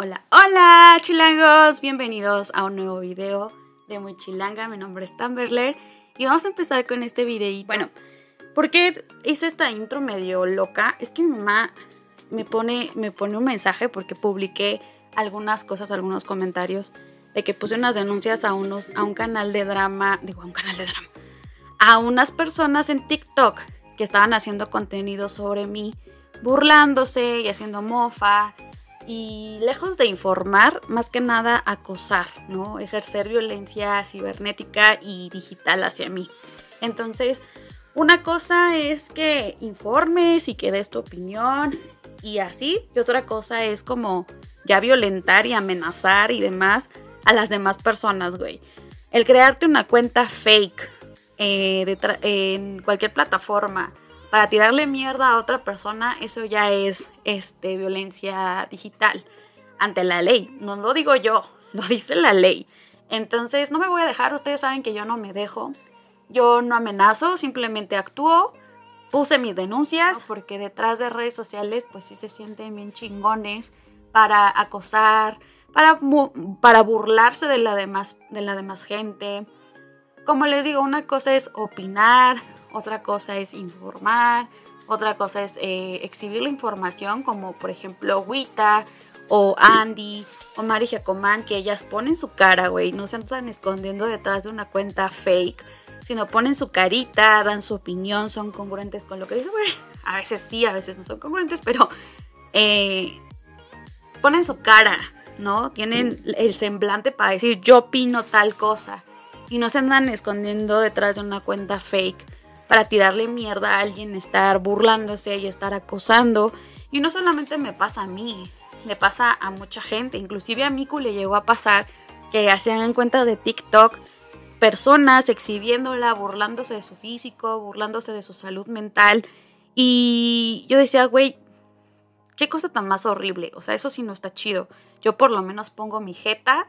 Hola, hola chilangos, bienvenidos a un nuevo video de Muy Chilanga, mi nombre es Tamberler y vamos a empezar con este videito. Bueno, ¿por qué hice esta intro medio loca? Es que mi mamá me pone, me pone un mensaje porque publiqué algunas cosas, algunos comentarios de que puse unas denuncias a unos, a un canal de drama, digo, a un canal de drama, a unas personas en TikTok que estaban haciendo contenido sobre mí, burlándose y haciendo mofa y lejos de informar, más que nada acosar, ¿no? Ejercer violencia cibernética y digital hacia mí. Entonces, una cosa es que informes y que des tu opinión y así, y otra cosa es como ya violentar y amenazar y demás a las demás personas, güey. El crearte una cuenta fake eh, en cualquier plataforma para tirarle mierda a otra persona, eso ya es este, violencia digital ante la ley. No lo digo yo, lo dice la ley. Entonces no me voy a dejar, ustedes saben que yo no me dejo. Yo no amenazo, simplemente actúo. Puse mis denuncias porque detrás de redes sociales pues sí se sienten bien chingones para acosar, para, para burlarse de la, demás, de la demás gente. Como les digo, una cosa es opinar, otra cosa es informar, otra cosa es eh, exhibir la información, como por ejemplo Wita o Andy o Mari Jacomán, que ellas ponen su cara, güey, no se andan escondiendo detrás de una cuenta fake, sino ponen su carita, dan su opinión, son congruentes con lo que dicen, güey. A veces sí, a veces no son congruentes, pero eh, ponen su cara, ¿no? Tienen el semblante para decir yo opino tal cosa. Y no se andan escondiendo detrás de una cuenta fake para tirarle mierda a alguien, estar burlándose y estar acosando. Y no solamente me pasa a mí, le pasa a mucha gente. Inclusive a Miku le llegó a pasar que hacían en cuentas de TikTok personas exhibiéndola, burlándose de su físico, burlándose de su salud mental. Y yo decía, güey, qué cosa tan más horrible. O sea, eso sí no está chido. Yo por lo menos pongo mi jeta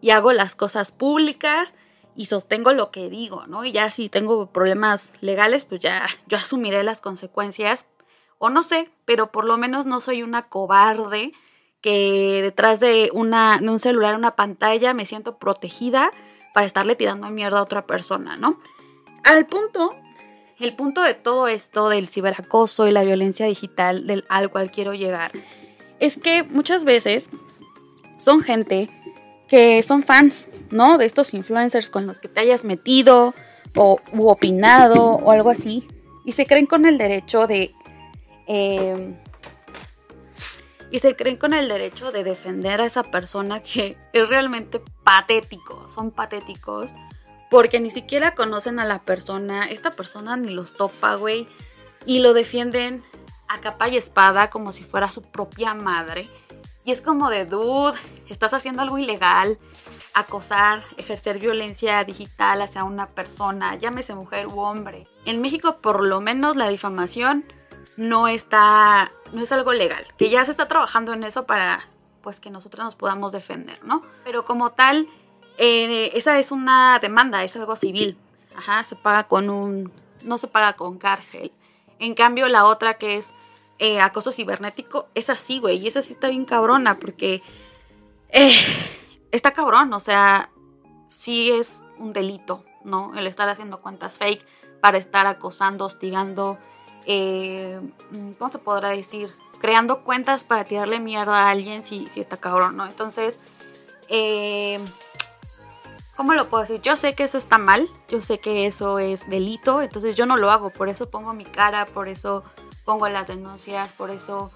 y hago las cosas públicas y sostengo lo que digo, ¿no? Y ya si tengo problemas legales, pues ya yo asumiré las consecuencias, o no sé, pero por lo menos no soy una cobarde que detrás de, una, de un celular, una pantalla, me siento protegida para estarle tirando mierda a otra persona, ¿no? Al punto, el punto de todo esto del ciberacoso y la violencia digital del, al cual quiero llegar, es que muchas veces son gente que son fans ¿no? De estos influencers con los que te hayas metido o u opinado o algo así. Y se creen con el derecho de... Em, y se creen con el derecho de defender a esa persona que es realmente patético. Son patéticos porque ni siquiera conocen a la persona. Esta persona ni los topa, güey. Y lo defienden a capa y espada como si fuera su propia madre. Y es como de, dude, estás haciendo algo ilegal, acosar, ejercer violencia digital hacia una persona, llámese mujer u hombre. En México por lo menos la difamación no está, no es algo legal, que ya se está trabajando en eso para pues que nosotros nos podamos defender, ¿no? Pero como tal, eh, esa es una demanda, es algo civil, ajá, se paga con un, no se paga con cárcel. En cambio la otra que es eh, acoso cibernético, es así, güey, y esa sí está bien cabrona porque... Eh, está cabrón, o sea, sí es un delito, ¿no? El estar haciendo cuentas fake para estar acosando, hostigando, eh, ¿cómo se podrá decir? Creando cuentas para tirarle mierda a alguien, sí, sí está cabrón, ¿no? Entonces, eh, ¿cómo lo puedo decir? Yo sé que eso está mal, yo sé que eso es delito, entonces yo no lo hago, por eso pongo mi cara, por eso pongo las denuncias, por eso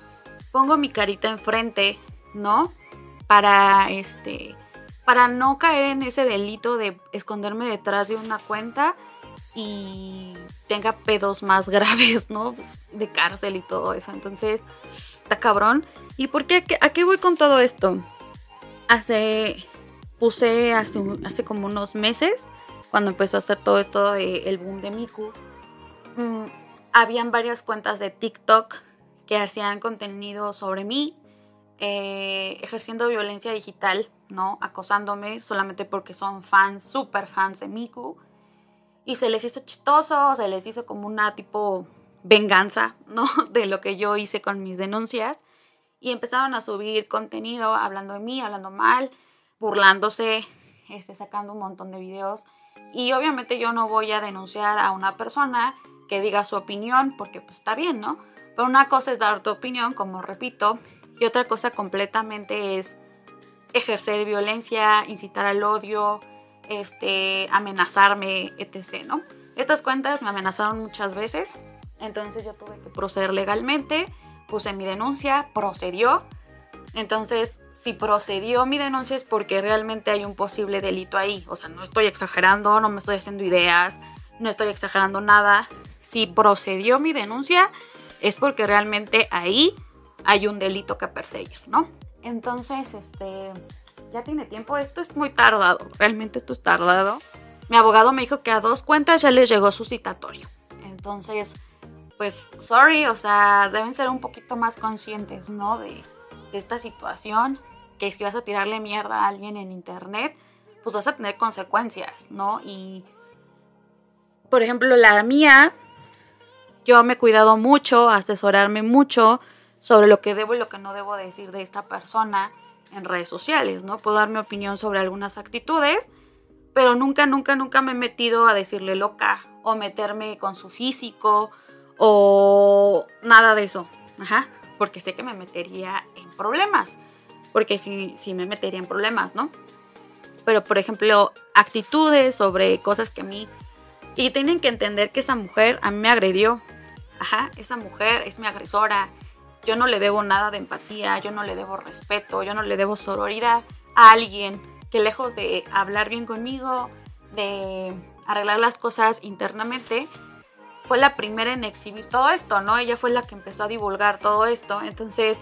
pongo mi carita enfrente, ¿no? Para este para no caer en ese delito de esconderme detrás de una cuenta y tenga pedos más graves, ¿no? De cárcel y todo eso. Entonces, está cabrón. ¿Y por qué? ¿A qué voy con todo esto? Hace, puse hace, hace como unos meses, cuando empezó a hacer todo esto el boom de Miku, mm, habían varias cuentas de TikTok que hacían contenido sobre mí, eh, ejerciendo violencia digital, ¿no? Acosándome solamente porque son fans, super fans de Miku. Y se les hizo chistoso, se les hizo como una tipo venganza, ¿no? De lo que yo hice con mis denuncias. y empezaron a subir contenido hablando de mí, hablando mal, burlándose, este, sacando un montón de videos. Y obviamente yo no voy a denunciar a una persona que diga su opinión, porque pues está bien, ¿no? Pero una cosa es dar tu opinión, como repito, y otra cosa completamente es ejercer violencia, incitar al odio, este, amenazarme, etc., ¿no? Estas cuentas me amenazaron muchas veces, entonces yo tuve que proceder legalmente, puse mi denuncia, procedió. Entonces, si procedió mi denuncia es porque realmente hay un posible delito ahí. O sea, no estoy exagerando, no me estoy haciendo ideas, no estoy exagerando nada. Si procedió mi denuncia es porque realmente ahí hay un delito que perseguir, ¿no? Entonces, este, ya tiene tiempo. Esto es muy tardado, realmente esto es tardado. Mi abogado me dijo que a dos cuentas ya les llegó su citatorio. Entonces, pues, sorry, o sea, deben ser un poquito más conscientes, ¿no? De, de esta situación, que si vas a tirarle mierda a alguien en internet, pues vas a tener consecuencias, ¿no? Y, por ejemplo, la mía, yo me he cuidado mucho, asesorarme mucho sobre lo que debo y lo que no debo decir de esta persona en redes sociales, ¿no? Puedo dar mi opinión sobre algunas actitudes, pero nunca, nunca, nunca me he metido a decirle loca o meterme con su físico o nada de eso, ajá, porque sé que me metería en problemas, porque sí, sí me metería en problemas, ¿no? Pero, por ejemplo, actitudes sobre cosas que a mí... Y tienen que entender que esa mujer a mí me agredió, ajá, esa mujer es mi agresora, yo no le debo nada de empatía, yo no le debo respeto, yo no le debo sororidad a alguien que lejos de hablar bien conmigo, de arreglar las cosas internamente, fue la primera en exhibir todo esto, ¿no? Ella fue la que empezó a divulgar todo esto, entonces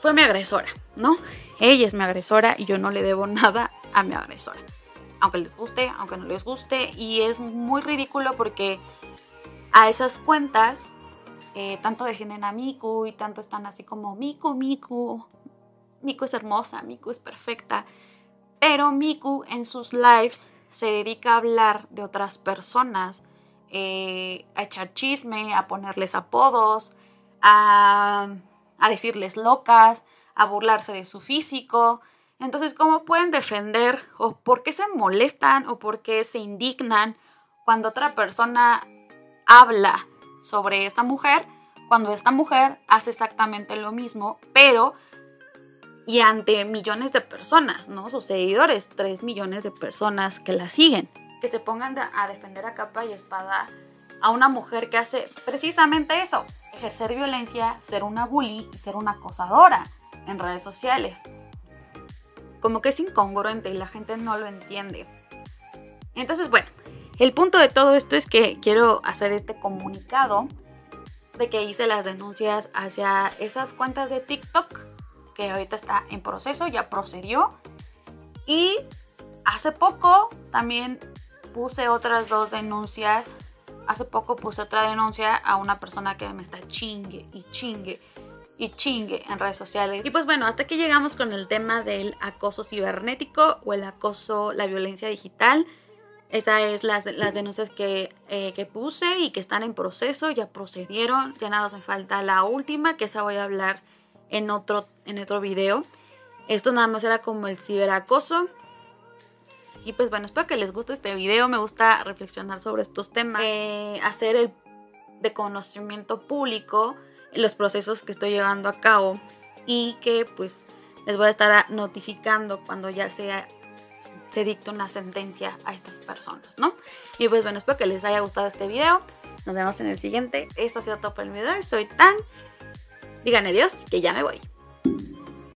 fue mi agresora, ¿no? Ella es mi agresora y yo no le debo nada a mi agresora. Aunque les guste, aunque no les guste, y es muy ridículo porque a esas cuentas eh, tanto defienden a Miku y tanto están así como Miku, Miku, Miku es hermosa, Miku es perfecta, pero Miku en sus lives se dedica a hablar de otras personas, eh, a echar chisme, a ponerles apodos, a, a decirles locas, a burlarse de su físico. Entonces, ¿cómo pueden defender o por qué se molestan o por qué se indignan cuando otra persona habla sobre esta mujer cuando esta mujer hace exactamente lo mismo, pero y ante millones de personas, ¿no? Sus seguidores, 3 millones de personas que la siguen, que se pongan a defender a capa y espada a una mujer que hace precisamente eso, ejercer violencia, ser una bully ser una acosadora en redes sociales. Como que es incongruente y la gente no lo entiende. Entonces, bueno, el punto de todo esto es que quiero hacer este comunicado de que hice las denuncias hacia esas cuentas de TikTok, que ahorita está en proceso, ya procedió. Y hace poco también puse otras dos denuncias. Hace poco puse otra denuncia a una persona que me está chingue y chingue y chingue en redes sociales. Y pues bueno, hasta aquí llegamos con el tema del acoso cibernético o el acoso, la violencia digital. Estas es las, las denuncias que, eh, que, puse y que están en proceso, ya procedieron, ya nada hace falta la última, que esa voy a hablar en otro, en otro video. Esto nada más era como el ciberacoso. Y pues bueno, espero que les guste este video, me gusta reflexionar sobre estos temas, eh, hacer el de conocimiento público los procesos que estoy llevando a cabo y que pues les voy a estar notificando cuando ya sea se dicta una sentencia a estas personas, ¿no? Y pues bueno, espero que les haya gustado este video. Nos vemos en el siguiente. Esto ha sido todo por el video. Soy Tan. Díganle Dios que ya me voy.